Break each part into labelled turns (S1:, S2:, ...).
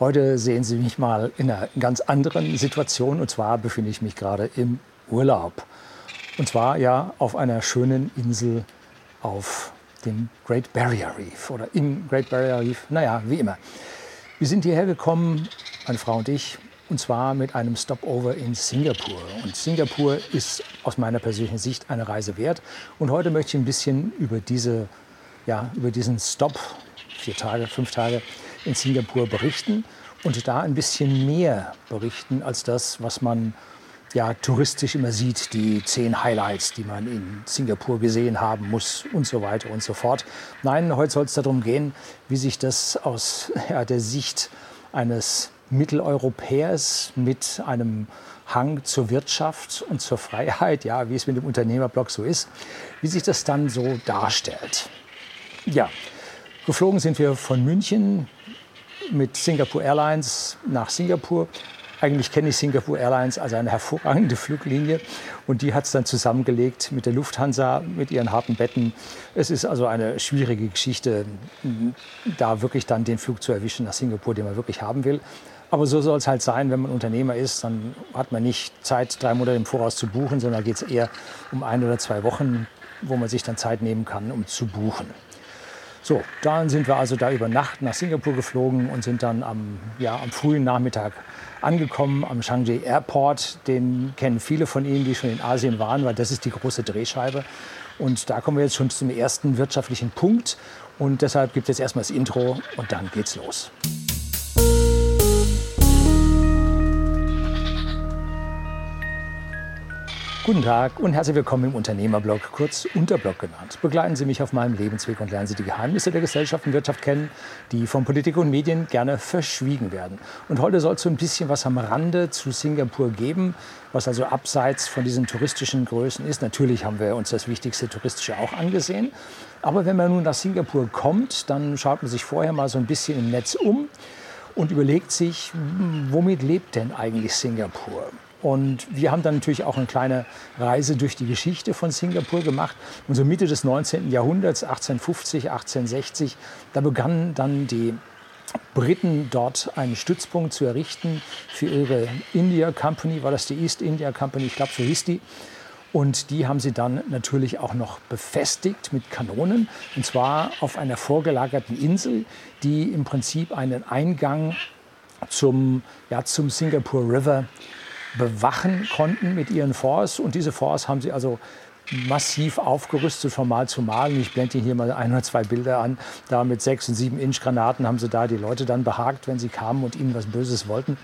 S1: Heute sehen Sie mich mal in einer ganz anderen Situation und zwar befinde ich mich gerade im Urlaub. Und zwar ja auf einer schönen Insel auf dem Great Barrier Reef oder im Great Barrier Reef, naja, wie immer. Wir sind hierher gekommen, meine Frau und ich, und zwar mit einem Stopover in Singapur. Und Singapur ist aus meiner persönlichen Sicht eine Reise wert. Und heute möchte ich ein bisschen über, diese, ja, über diesen Stop, vier Tage, fünf Tage in Singapur berichten und da ein bisschen mehr berichten als das, was man ja, touristisch immer sieht, die zehn Highlights, die man in Singapur gesehen haben muss und so weiter und so fort. Nein, heute soll es darum gehen, wie sich das aus ja, der Sicht eines Mitteleuropäers mit einem Hang zur Wirtschaft und zur Freiheit, ja, wie es mit dem Unternehmerblock so ist, wie sich das dann so darstellt. Ja, geflogen sind wir von München mit Singapore Airlines nach Singapur eigentlich kenne ich Singapore Airlines als eine hervorragende Fluglinie und die hat es dann zusammengelegt mit der Lufthansa, mit ihren harten Betten. Es ist also eine schwierige Geschichte, da wirklich dann den Flug zu erwischen nach Singapur, den man wirklich haben will. Aber so soll es halt sein, wenn man Unternehmer ist, dann hat man nicht Zeit, drei Monate im Voraus zu buchen, sondern geht es eher um ein oder zwei Wochen, wo man sich dann Zeit nehmen kann, um zu buchen. So, dann sind wir also da über Nacht nach Singapur geflogen und sind dann am, ja, am frühen Nachmittag angekommen am Shanghai Airport. Den kennen viele von Ihnen, die schon in Asien waren, weil das ist die große Drehscheibe. Und da kommen wir jetzt schon zum ersten wirtschaftlichen Punkt. Und deshalb gibt es jetzt erstmal das Intro und dann geht's los. Guten Tag und herzlich willkommen im Unternehmerblog, kurz Unterblog genannt. Begleiten Sie mich auf meinem Lebensweg und lernen Sie die Geheimnisse der Gesellschaft und Wirtschaft kennen, die von Politik und Medien gerne verschwiegen werden. Und heute soll es so ein bisschen was am Rande zu Singapur geben, was also abseits von diesen touristischen Größen ist. Natürlich haben wir uns das wichtigste touristische auch angesehen. Aber wenn man nun nach Singapur kommt, dann schaut man sich vorher mal so ein bisschen im Netz um und überlegt sich, womit lebt denn eigentlich Singapur? Und wir haben dann natürlich auch eine kleine Reise durch die Geschichte von Singapur gemacht. Und so Mitte des 19. Jahrhunderts, 1850, 1860, da begannen dann die Briten dort einen Stützpunkt zu errichten für ihre India Company, war das die East India Company, ich glaube so hieß die. Und die haben sie dann natürlich auch noch befestigt mit Kanonen. Und zwar auf einer vorgelagerten Insel, die im Prinzip einen Eingang zum, ja, zum Singapore River bewachen konnten mit ihren Forts. Und diese Forts haben sie also massiv aufgerüstet von Mal zu Mal. Und ich blende Ihnen hier mal ein oder zwei Bilder an. Da mit sechs und sieben Inch Granaten haben sie da die Leute dann behagt, wenn sie kamen und ihnen was Böses wollten.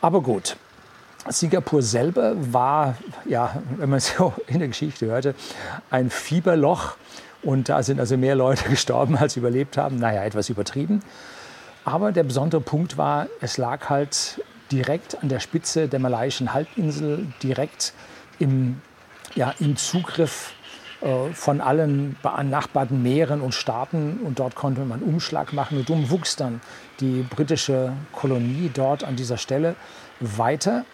S1: Aber gut. Singapur selber war, ja, wenn man so in der Geschichte hörte, ein Fieberloch. Und da sind also mehr Leute gestorben, als überlebt haben. Naja, etwas übertrieben. Aber der besondere Punkt war, es lag halt direkt an der Spitze der malaiischen Halbinsel, direkt im, ja, im Zugriff äh, von allen benachbarten Meeren und Staaten. Und dort konnte man Umschlag machen. Und darum wuchs dann die britische Kolonie dort an dieser Stelle weiter.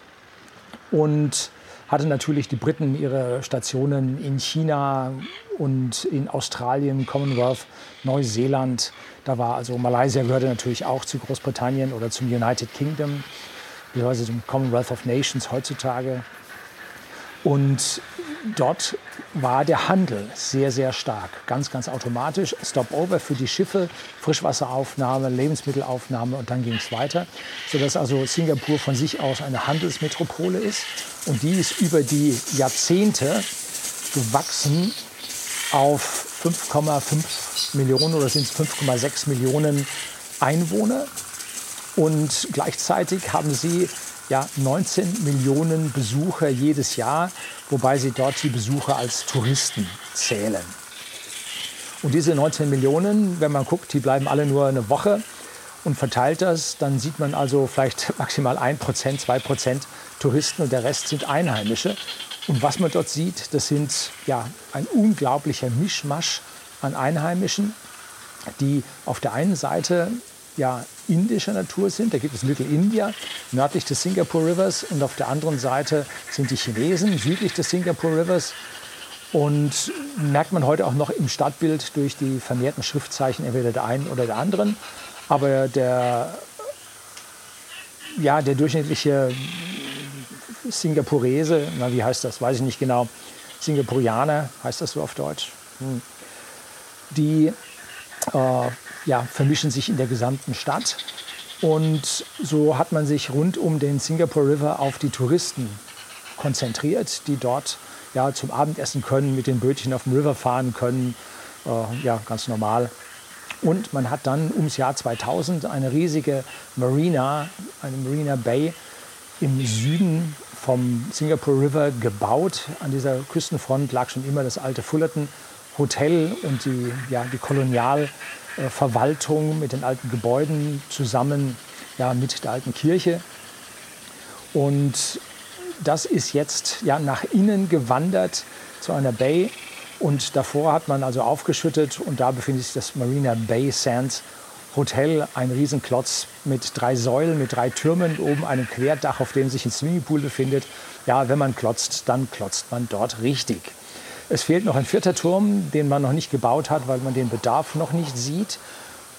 S1: Und hatte natürlich die Briten ihre Stationen in China und in Australien, Commonwealth, Neuseeland. Da war also Malaysia gehörte natürlich auch zu Großbritannien oder zum United Kingdom beziehungsweise dem Commonwealth of Nations heutzutage. Und dort war der Handel sehr, sehr stark, ganz, ganz automatisch. Stopover für die Schiffe, Frischwasseraufnahme, Lebensmittelaufnahme und dann ging es weiter, sodass also Singapur von sich aus eine Handelsmetropole ist. Und die ist über die Jahrzehnte gewachsen auf 5,5 Millionen oder sind es 5,6 Millionen Einwohner. Und gleichzeitig haben sie ja, 19 Millionen Besucher jedes Jahr, wobei sie dort die Besucher als Touristen zählen. Und diese 19 Millionen, wenn man guckt, die bleiben alle nur eine Woche und verteilt das, dann sieht man also vielleicht maximal 1%, 2% Touristen und der Rest sind Einheimische. Und was man dort sieht, das sind ja ein unglaublicher Mischmasch an Einheimischen, die auf der einen Seite ja indischer Natur sind. Da gibt es Little India, nördlich des Singapore Rivers. Und auf der anderen Seite sind die Chinesen, südlich des Singapore Rivers. Und merkt man heute auch noch im Stadtbild durch die vermehrten Schriftzeichen entweder der einen oder der anderen. Aber der ja, der durchschnittliche Singapurese, na, wie heißt das, weiß ich nicht genau, Singapurianer, heißt das so auf Deutsch, hm. die äh, ja, vermischen sich in der gesamten Stadt. Und so hat man sich rund um den Singapore River auf die Touristen konzentriert, die dort ja, zum Abendessen können, mit den Bötchen auf dem River fahren können, äh, ja, ganz normal. Und man hat dann ums Jahr 2000 eine riesige Marina, eine Marina Bay im Süden vom Singapore River gebaut. An dieser Küstenfront lag schon immer das alte Fullerton Hotel und die, ja, die Kolonialverwaltung mit den alten Gebäuden zusammen ja, mit der alten Kirche. Und das ist jetzt ja, nach innen gewandert zu einer Bay. Und davor hat man also aufgeschüttet und da befindet sich das Marina Bay Sands Hotel, ein Riesenklotz mit drei Säulen, mit drei Türmen, oben einem Querdach, auf dem sich ein Swimmingpool befindet. Ja, wenn man klotzt, dann klotzt man dort richtig. Es fehlt noch ein vierter Turm, den man noch nicht gebaut hat, weil man den Bedarf noch nicht sieht.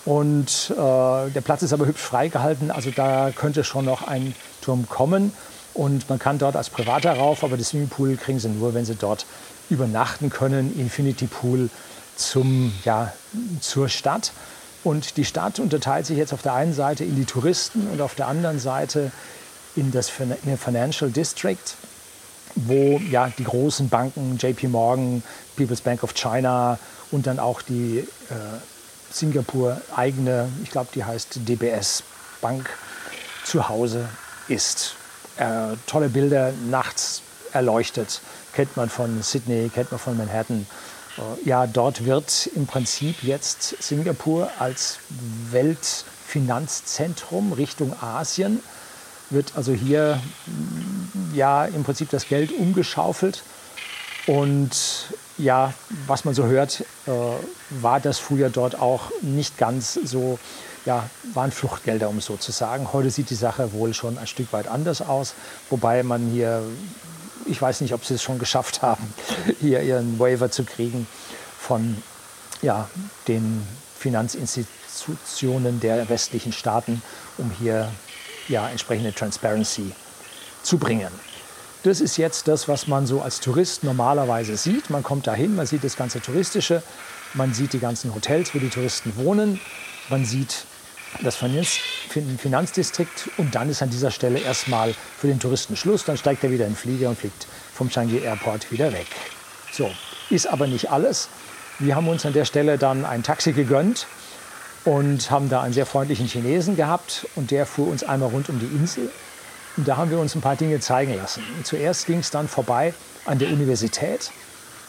S1: Und äh, der Platz ist aber hübsch freigehalten, also da könnte schon noch ein Turm kommen. Und man kann dort als Privater rauf, aber das Swimmingpool kriegen sie nur, wenn sie dort übernachten können. Infinity Pool zum, ja, zur Stadt. Und die Stadt unterteilt sich jetzt auf der einen Seite in die Touristen und auf der anderen Seite in das Financial District wo ja die großen Banken, JP Morgan, People's Bank of China und dann auch die äh, Singapur eigene, ich glaube, die heißt DBS Bank, zu Hause ist. Äh, tolle Bilder, nachts erleuchtet, kennt man von Sydney, kennt man von Manhattan. Äh, ja, dort wird im Prinzip jetzt Singapur als Weltfinanzzentrum Richtung Asien wird also hier ja im Prinzip das Geld umgeschaufelt. Und ja, was man so hört, äh, war das früher dort auch nicht ganz so, ja, waren Fluchtgelder, um so zu sagen. Heute sieht die Sache wohl schon ein Stück weit anders aus, wobei man hier, ich weiß nicht, ob sie es schon geschafft haben, hier ihren Waiver zu kriegen von ja, den Finanzinstitutionen der westlichen Staaten, um hier ja, entsprechende Transparency zu bringen. Das ist jetzt das, was man so als Tourist normalerweise sieht. Man kommt dahin, man sieht das ganze Touristische, man sieht die ganzen Hotels, wo die Touristen wohnen, man sieht das Finanzdistrikt und dann ist an dieser Stelle erstmal für den Touristen Schluss. Dann steigt er wieder in den Flieger und fliegt vom Changi Airport wieder weg. So, ist aber nicht alles. Wir haben uns an der Stelle dann ein Taxi gegönnt und haben da einen sehr freundlichen Chinesen gehabt und der fuhr uns einmal rund um die Insel. Und da haben wir uns ein paar Dinge zeigen lassen. Zuerst ging es dann vorbei an der Universität.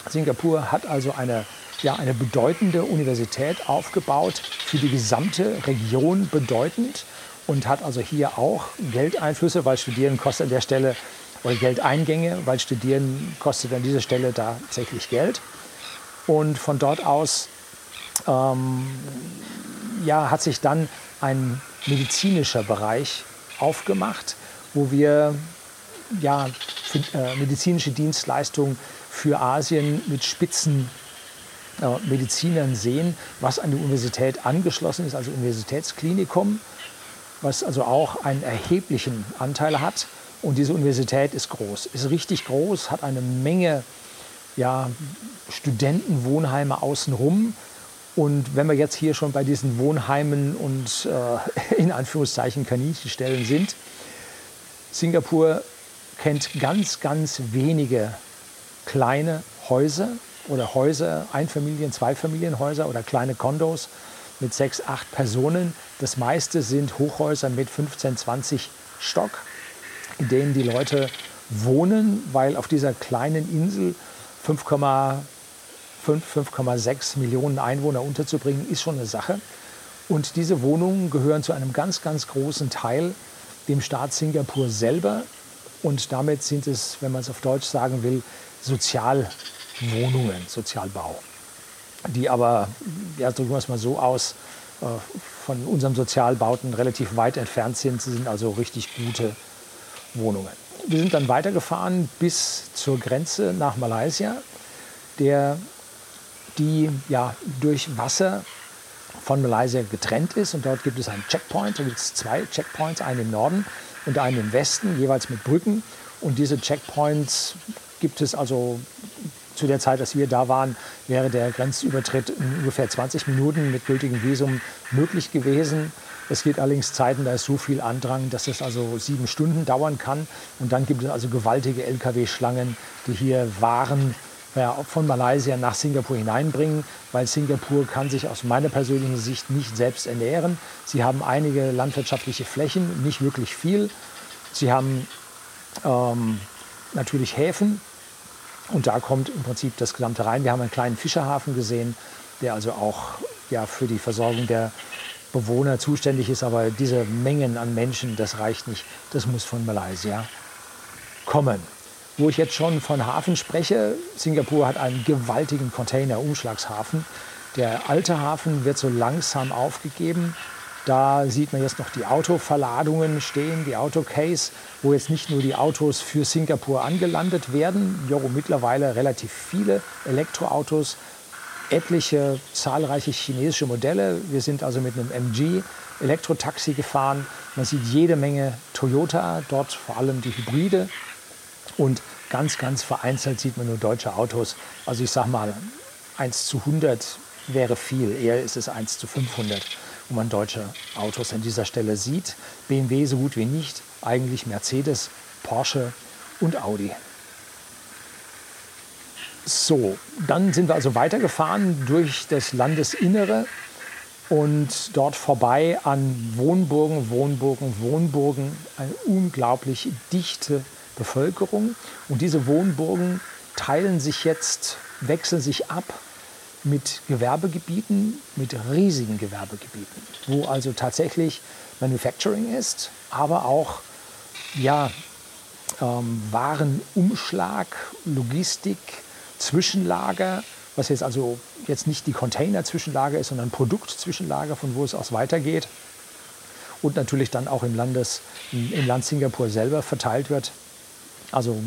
S1: Singapur hat also eine, ja, eine bedeutende Universität aufgebaut, für die gesamte Region bedeutend und hat also hier auch Geldeinflüsse, weil Studieren kostet an der Stelle, oder Geldeingänge, weil Studieren kostet an dieser Stelle tatsächlich Geld. Und von dort aus ähm, ja, hat sich dann ein medizinischer Bereich aufgemacht, wo wir ja, äh, medizinische Dienstleistungen für Asien mit Spitzen äh, Medizinern sehen, was an die Universität angeschlossen ist, also Universitätsklinikum, was also auch einen erheblichen Anteil hat. Und diese Universität ist groß, ist richtig groß, hat eine Menge ja, Studentenwohnheime außenrum, und wenn wir jetzt hier schon bei diesen Wohnheimen und äh, in Anführungszeichen Kaninchenstellen sind, Singapur kennt ganz, ganz wenige kleine Häuser oder Häuser, Einfamilien-, Zweifamilienhäuser oder kleine Kondos mit sechs, acht Personen. Das meiste sind Hochhäuser mit 15, 20 Stock, in denen die Leute wohnen, weil auf dieser kleinen Insel 5, 5,6 Millionen Einwohner unterzubringen, ist schon eine Sache. Und diese Wohnungen gehören zu einem ganz, ganz großen Teil dem Staat Singapur selber. Und damit sind es, wenn man es auf Deutsch sagen will, Sozialwohnungen, Sozialbau. Die aber, ja, drücken wir es mal so aus, äh, von unserem Sozialbauten relativ weit entfernt sind. Sie sind also richtig gute Wohnungen. Wir sind dann weitergefahren bis zur Grenze nach Malaysia. Der die ja durch Wasser von Malaysia getrennt ist. Und dort gibt es einen Checkpoint, da gibt es zwei Checkpoints, einen im Norden, und einen im Westen, jeweils mit Brücken. Und diese Checkpoints gibt es also zu der Zeit, als wir da waren, wäre der Grenzübertritt in ungefähr 20 Minuten mit gültigem Visum möglich gewesen. Es gibt allerdings Zeiten, da ist so viel Andrang, dass es also sieben Stunden dauern kann. Und dann gibt es also gewaltige Lkw-Schlangen, die hier Waren ja, von Malaysia nach Singapur hineinbringen, weil Singapur kann sich aus meiner persönlichen Sicht nicht selbst ernähren. Sie haben einige landwirtschaftliche Flächen, nicht wirklich viel. Sie haben ähm, natürlich Häfen und da kommt im Prinzip das Gesamte rein. Wir haben einen kleinen Fischerhafen gesehen, der also auch ja, für die Versorgung der Bewohner zuständig ist. Aber diese Mengen an Menschen, das reicht nicht. Das muss von Malaysia kommen. Wo ich jetzt schon von Hafen spreche, Singapur hat einen gewaltigen Container-Umschlagshafen. Der alte Hafen wird so langsam aufgegeben. Da sieht man jetzt noch die Autoverladungen stehen, die Autocase, wo jetzt nicht nur die Autos für Singapur angelandet werden, jo, mittlerweile relativ viele Elektroautos, etliche zahlreiche chinesische Modelle. Wir sind also mit einem MG Elektrotaxi gefahren. Man sieht jede Menge Toyota, dort vor allem die Hybride. Und ganz, ganz vereinzelt sieht man nur deutsche Autos. Also ich sage mal, 1 zu 100 wäre viel, eher ist es 1 zu 500 wo man deutsche Autos an dieser Stelle sieht. BMW so gut wie nicht, eigentlich Mercedes, Porsche und Audi. So, dann sind wir also weitergefahren durch das Landesinnere und dort vorbei an Wohnburgen, Wohnburgen, Wohnburgen. Eine unglaublich dichte Bevölkerung. Und diese Wohnburgen teilen sich jetzt, wechseln sich ab mit Gewerbegebieten, mit riesigen Gewerbegebieten, wo also tatsächlich Manufacturing ist, aber auch ja, ähm, Warenumschlag, Logistik, Zwischenlager, was jetzt also jetzt nicht die Container-Zwischenlager ist, sondern Produktzwischenlager, von wo es aus weitergeht und natürlich dann auch im, Landes, im Land Singapur selber verteilt wird. Also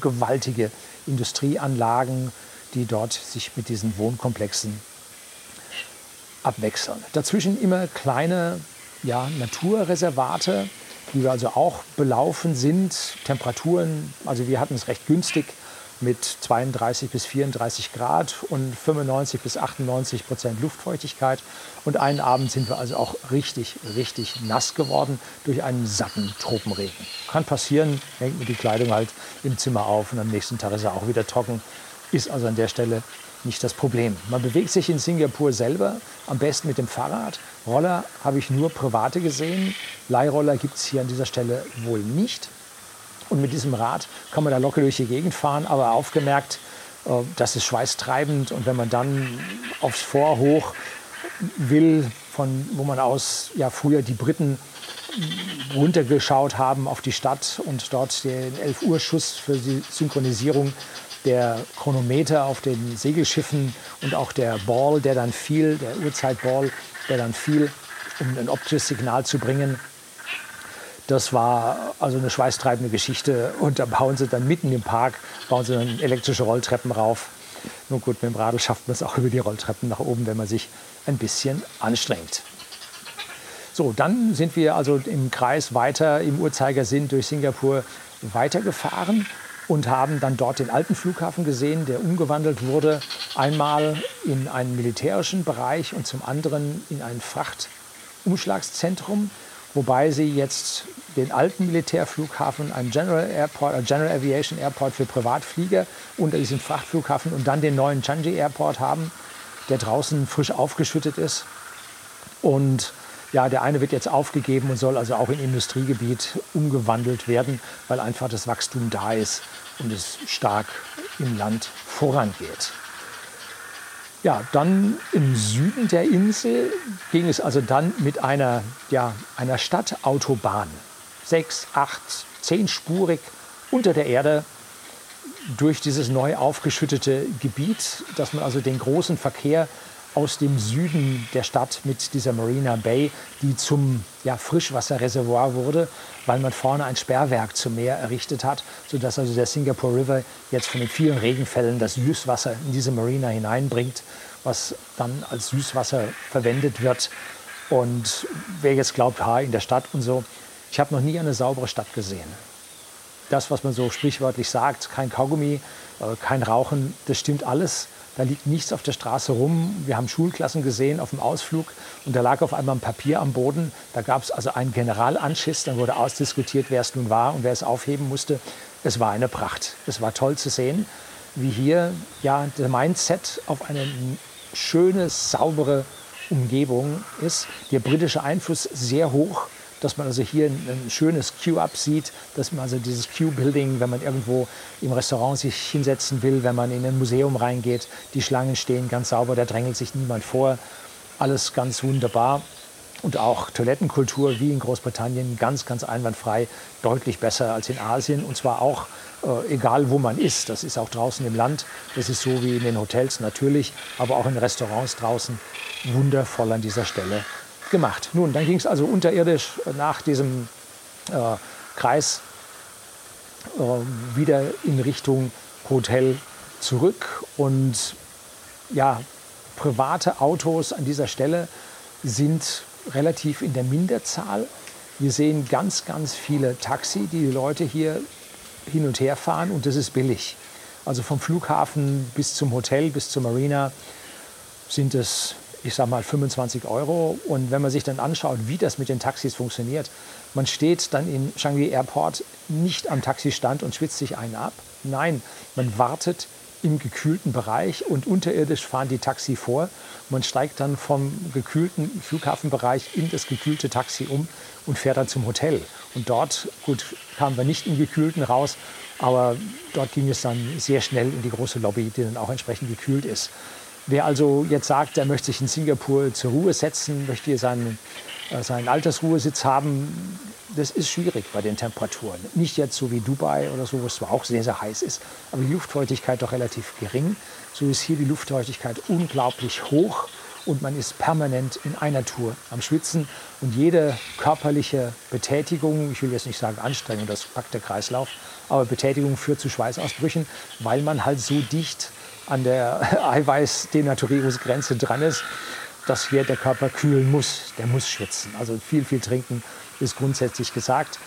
S1: gewaltige Industrieanlagen, die dort sich mit diesen Wohnkomplexen abwechseln. Dazwischen immer kleine ja, Naturreservate, die wir also auch belaufen sind. Temperaturen, also wir hatten es recht günstig mit 32 bis 34 Grad und 95 bis 98 Prozent Luftfeuchtigkeit. Und einen Abend sind wir also auch richtig, richtig nass geworden durch einen satten Tropenregen. Kann passieren, hängt mir die Kleidung halt im Zimmer auf und am nächsten Tag ist er auch wieder trocken ist also an der Stelle nicht das Problem. Man bewegt sich in Singapur selber, am besten mit dem Fahrrad. Roller habe ich nur private gesehen. Leihroller gibt es hier an dieser Stelle wohl nicht. Und mit diesem Rad kann man da locker durch die Gegend fahren, aber aufgemerkt, äh, das ist schweißtreibend. Und wenn man dann aufs Vorhoch will, von wo man aus ja früher die Briten runtergeschaut haben auf die Stadt und dort den 11 Uhr Schuss für die Synchronisierung der Chronometer auf den Segelschiffen und auch der Ball, der dann fiel, der Uhrzeitball, der dann fiel, um ein optisches Signal zu bringen. Das war also eine schweißtreibende Geschichte. Und da bauen sie dann mitten im Park, bauen sie dann elektrische Rolltreppen rauf. Nun gut, mit dem Radl schafft man es auch über die Rolltreppen nach oben, wenn man sich ein bisschen anstrengt. So, dann sind wir also im Kreis weiter im Uhrzeigersinn durch Singapur weitergefahren und haben dann dort den alten Flughafen gesehen, der umgewandelt wurde, einmal in einen militärischen Bereich und zum anderen in ein Frachtumschlagszentrum, wobei sie jetzt den alten Militärflughafen, einen General Airport, äh General Aviation Airport für Privatflieger unter diesem Frachtflughafen und dann den neuen Changi Airport haben, der draußen frisch aufgeschüttet ist und ja, der eine wird jetzt aufgegeben und soll also auch in Industriegebiet umgewandelt werden, weil einfach das Wachstum da ist und es stark im Land vorangeht. Ja, dann im Süden der Insel ging es also dann mit einer, ja, einer Stadtautobahn, sechs, acht, zehnspurig unter der Erde durch dieses neu aufgeschüttete Gebiet, dass man also den großen Verkehr aus dem Süden der Stadt mit dieser Marina Bay, die zum ja, Frischwasserreservoir wurde, weil man vorne ein Sperrwerk zum Meer errichtet hat, sodass also der Singapore River jetzt von den vielen Regenfällen das Süßwasser in diese Marina hineinbringt, was dann als Süßwasser verwendet wird. Und wer jetzt glaubt, ha, in der Stadt und so, Ich habe noch nie eine saubere Stadt gesehen. Das, was man so sprichwörtlich sagt, kein Kaugummi, äh, kein Rauchen, das stimmt alles. Da liegt nichts auf der Straße rum. Wir haben Schulklassen gesehen auf dem Ausflug und da lag auf einmal ein Papier am Boden. Da gab es also einen Generalanschiss. Dann wurde ausdiskutiert, wer es nun war und wer es aufheben musste. Es war eine Pracht. Es war toll zu sehen, wie hier ja, der Mindset auf eine schöne, saubere Umgebung ist. Der britische Einfluss sehr hoch dass man also hier ein, ein schönes Queue-Up sieht, dass man also dieses Queue-Building, wenn man irgendwo im Restaurant sich hinsetzen will, wenn man in ein Museum reingeht, die Schlangen stehen ganz sauber, da drängelt sich niemand vor. Alles ganz wunderbar. Und auch Toilettenkultur wie in Großbritannien ganz, ganz einwandfrei, deutlich besser als in Asien. Und zwar auch äh, egal, wo man ist. Das ist auch draußen im Land. Das ist so wie in den Hotels natürlich, aber auch in Restaurants draußen. Wundervoll an dieser Stelle gemacht. Nun, dann ging es also unterirdisch nach diesem äh, Kreis äh, wieder in Richtung Hotel zurück. Und ja, private Autos an dieser Stelle sind relativ in der Minderzahl. Wir sehen ganz, ganz viele Taxi, die die Leute hier hin und her fahren und das ist billig. Also vom Flughafen bis zum Hotel, bis zur Marina sind es ich sage mal 25 Euro. Und wenn man sich dann anschaut, wie das mit den Taxis funktioniert, man steht dann in Changi Airport nicht am Taxistand und schwitzt sich einen ab. Nein, man wartet im gekühlten Bereich und unterirdisch fahren die Taxi vor. Man steigt dann vom gekühlten Flughafenbereich in das gekühlte Taxi um und fährt dann zum Hotel. Und dort, gut, kamen wir nicht im gekühlten raus, aber dort ging es dann sehr schnell in die große Lobby, die dann auch entsprechend gekühlt ist. Wer also jetzt sagt, er möchte sich in Singapur zur Ruhe setzen, möchte hier seinen, äh, seinen Altersruhesitz haben, das ist schwierig bei den Temperaturen. Nicht jetzt so wie Dubai oder so, wo es zwar auch sehr, sehr heiß ist, aber die Luftfeuchtigkeit doch relativ gering. So ist hier die Luftfeuchtigkeit unglaublich hoch und man ist permanent in einer Tour am Schwitzen. Und jede körperliche Betätigung, ich will jetzt nicht sagen Anstrengung, das packt der Kreislauf, aber Betätigung führt zu Schweißausbrüchen, weil man halt so dicht an der Eiweißdenaturierungsgrenze dran ist, dass hier der Körper kühlen muss. Der muss schwitzen. Also viel, viel trinken ist grundsätzlich gesagt.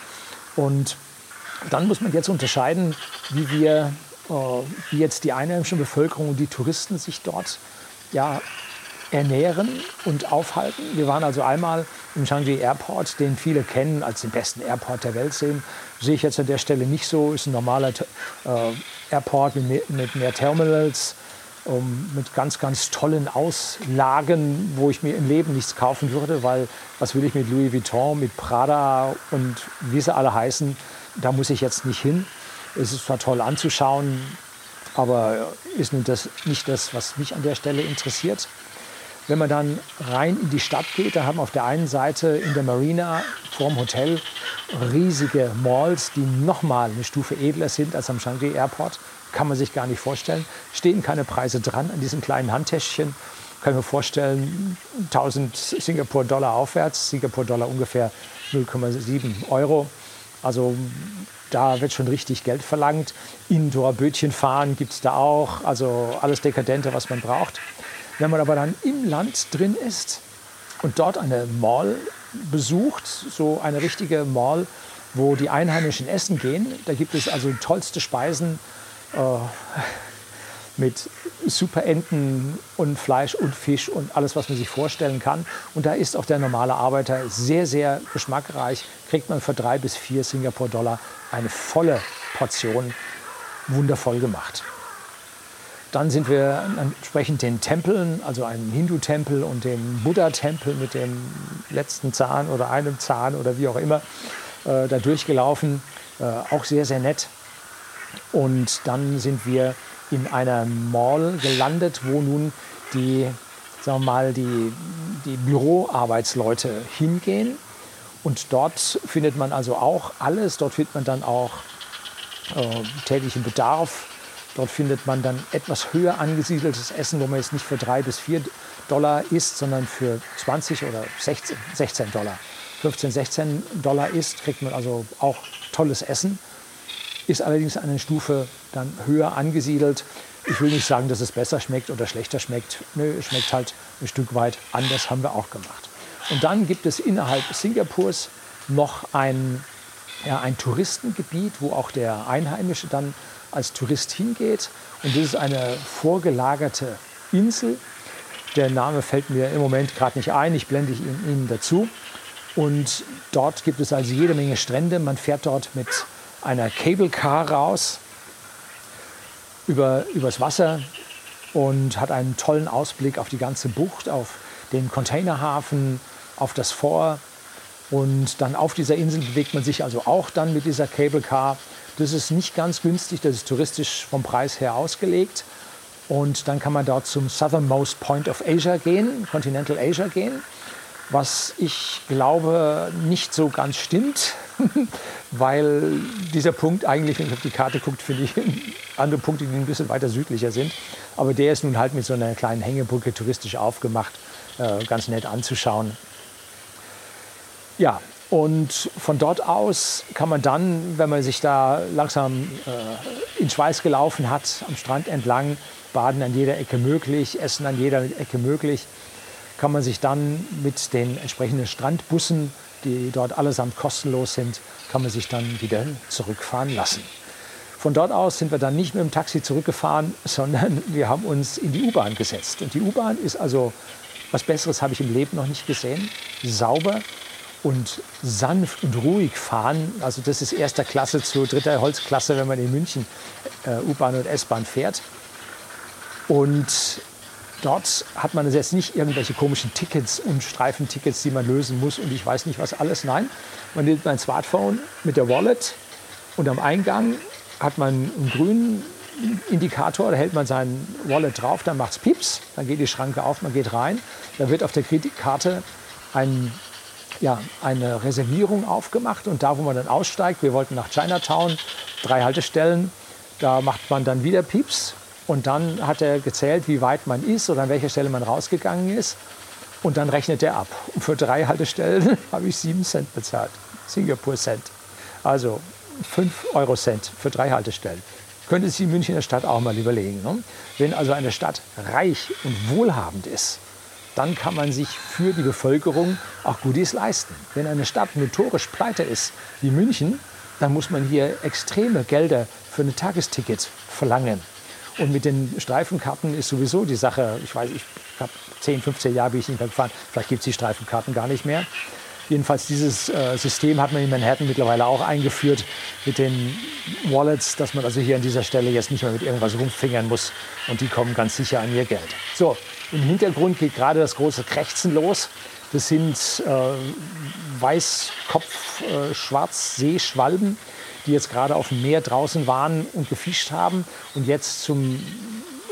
S1: Und dann muss man jetzt unterscheiden, wie wir, äh, wie jetzt die einheimische Bevölkerung und die Touristen sich dort ja, ernähren und aufhalten. Wir waren also einmal im Changi Airport, den viele kennen als den besten Airport der Welt sehen. Sehe ich jetzt an der Stelle nicht so. Ist ein normaler äh, Airport mit, mit mehr Terminals, um, mit ganz, ganz tollen Auslagen, wo ich mir im Leben nichts kaufen würde, weil was will ich mit Louis Vuitton, mit Prada und wie sie alle heißen, da muss ich jetzt nicht hin. Es ist zwar toll anzuschauen, aber ist nun das nicht das, was mich an der Stelle interessiert. Wenn man dann rein in die Stadt geht, da haben wir auf der einen Seite in der Marina vorm Hotel riesige Malls, die nochmal eine Stufe edler sind als am Changi Airport. Kann man sich gar nicht vorstellen. Stehen keine Preise dran an diesen kleinen Handtäschchen. Kann man vorstellen, 1000 Singapur-Dollar aufwärts, Singapur-Dollar ungefähr 0,7 Euro. Also da wird schon richtig Geld verlangt. Indoor-Bötchen fahren gibt es da auch. Also alles Dekadente, was man braucht. Wenn man aber dann im Land drin ist und dort eine Mall besucht, so eine richtige Mall, wo die Einheimischen essen gehen, da gibt es also tollste Speisen äh, mit Superenten und Fleisch und Fisch und alles, was man sich vorstellen kann. Und da ist auch der normale Arbeiter sehr, sehr geschmackreich. Kriegt man für drei bis vier Singapur-Dollar eine volle Portion wundervoll gemacht. Dann sind wir entsprechend den Tempeln, also einem Hindu-Tempel und dem Buddha-Tempel mit dem letzten Zahn oder einem Zahn oder wie auch immer, äh, da durchgelaufen. Äh, auch sehr, sehr nett. Und dann sind wir in einer Mall gelandet, wo nun die, sagen wir mal, die, die Büroarbeitsleute hingehen. Und dort findet man also auch alles. Dort findet man dann auch äh, täglichen Bedarf, Dort findet man dann etwas höher angesiedeltes Essen, wo man jetzt nicht für drei bis vier Dollar isst, sondern für 20 oder 16, 16 Dollar. 15, 16 Dollar isst, kriegt man also auch tolles Essen. Ist allerdings eine Stufe dann höher angesiedelt. Ich will nicht sagen, dass es besser schmeckt oder schlechter schmeckt. Nö, es schmeckt halt ein Stück weit anders, haben wir auch gemacht. Und dann gibt es innerhalb Singapurs noch ein, ja, ein Touristengebiet, wo auch der Einheimische dann als Tourist hingeht. Und das ist eine vorgelagerte Insel. Der Name fällt mir im Moment gerade nicht ein, ich blende ihn Ihnen dazu. Und dort gibt es also jede Menge Strände. Man fährt dort mit einer Cable Car raus über, übers Wasser und hat einen tollen Ausblick auf die ganze Bucht, auf den Containerhafen, auf das Fort. Und dann auf dieser Insel bewegt man sich also auch dann mit dieser Cable Car. Das ist nicht ganz günstig, das ist touristisch vom Preis her ausgelegt. Und dann kann man dort zum Southernmost Point of Asia gehen, Continental Asia gehen, was ich glaube nicht so ganz stimmt, weil dieser Punkt eigentlich, wenn ich auf die Karte gucke, finde ich andere Punkte, die ein bisschen weiter südlicher sind. Aber der ist nun halt mit so einer kleinen Hängebrücke touristisch aufgemacht, äh, ganz nett anzuschauen. Ja, und von dort aus kann man dann, wenn man sich da langsam äh, in Schweiß gelaufen hat, am Strand entlang, baden an jeder Ecke möglich, essen an jeder Ecke möglich, kann man sich dann mit den entsprechenden Strandbussen, die dort allesamt kostenlos sind, kann man sich dann wieder zurückfahren lassen. Von dort aus sind wir dann nicht mit dem Taxi zurückgefahren, sondern wir haben uns in die U-Bahn gesetzt. Und die U-Bahn ist also, was Besseres habe ich im Leben noch nicht gesehen, sauber, und sanft und ruhig fahren. Also das ist erster Klasse zu dritter Holzklasse, wenn man in München äh, U-Bahn und S-Bahn fährt. Und dort hat man jetzt nicht irgendwelche komischen Tickets und Streifentickets, die man lösen muss und ich weiß nicht was alles. Nein, man nimmt mein Smartphone mit der Wallet und am Eingang hat man einen grünen Indikator, da hält man sein Wallet drauf, dann macht es Pieps, dann geht die Schranke auf, man geht rein, dann wird auf der Kreditkarte ein ja, eine Reservierung aufgemacht und da, wo man dann aussteigt, wir wollten nach Chinatown, drei Haltestellen, da macht man dann wieder Pieps und dann hat er gezählt, wie weit man ist oder an welcher Stelle man rausgegangen ist und dann rechnet er ab. Und für drei Haltestellen habe ich sieben Cent bezahlt, Singapur Cent. Also fünf Euro Cent für drei Haltestellen. Könnte sich die Münchner Stadt auch mal überlegen. Ne? Wenn also eine Stadt reich und wohlhabend ist, dann kann man sich für die Bevölkerung auch Goodies leisten. Wenn eine Stadt notorisch pleite ist, wie München, dann muss man hier extreme Gelder für ein Tagesticket verlangen. Und mit den Streifenkarten ist sowieso die Sache, ich weiß, ich habe 10, 15 Jahre bin ich nicht mehr gefahren, vielleicht gibt es die Streifenkarten gar nicht mehr. Jedenfalls dieses äh, System hat man in Manhattan mittlerweile auch eingeführt mit den Wallets, dass man also hier an dieser Stelle jetzt nicht mehr mit irgendwas rumfingern muss und die kommen ganz sicher an ihr Geld. So, im Hintergrund geht gerade das große Krächzen los. Das sind äh, Weißkopf-Schwarzseeschwalben, äh, die jetzt gerade auf dem Meer draußen waren und gefischt haben und jetzt zum,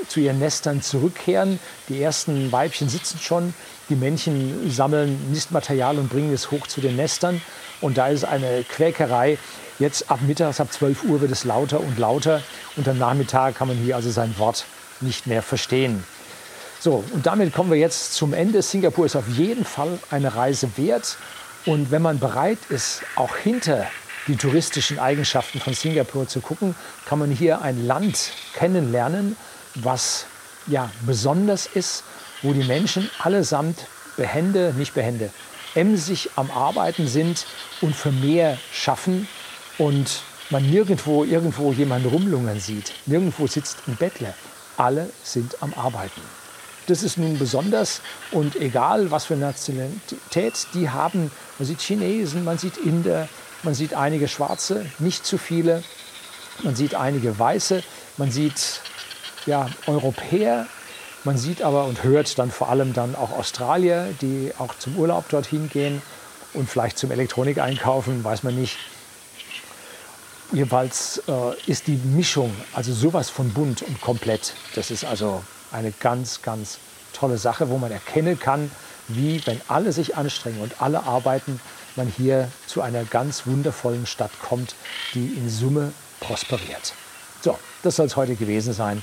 S1: zu ihren Nestern zurückkehren. Die ersten Weibchen sitzen schon, die Männchen sammeln Nistmaterial und bringen es hoch zu den Nestern. Und da ist eine Quäkerei. Jetzt ab mittags, ab 12 Uhr wird es lauter und lauter. Und am Nachmittag kann man hier also sein Wort nicht mehr verstehen. So, und damit kommen wir jetzt zum Ende. Singapur ist auf jeden Fall eine Reise wert. Und wenn man bereit ist, auch hinter die touristischen Eigenschaften von Singapur zu gucken, kann man hier ein Land kennenlernen, was ja besonders ist, wo die Menschen allesamt behende, nicht behende, emsig am Arbeiten sind und für mehr schaffen und man nirgendwo irgendwo jemanden rumlungern sieht. Nirgendwo sitzt ein Bettler. Alle sind am Arbeiten. Das ist nun besonders und egal was für Nationalität die haben, man sieht Chinesen, man sieht Inder, man sieht einige Schwarze, nicht zu viele, man sieht einige Weiße, man sieht ja, Europäer, man sieht aber und hört dann vor allem dann auch Australier, die auch zum Urlaub dorthin gehen und vielleicht zum Elektronik einkaufen, weiß man nicht. Jedenfalls äh, ist die Mischung also sowas von bunt und komplett. Das ist also eine ganz, ganz tolle Sache, wo man erkennen kann, wie, wenn alle sich anstrengen und alle arbeiten, man hier zu einer ganz wundervollen Stadt kommt, die in Summe prosperiert. So, das soll es heute gewesen sein.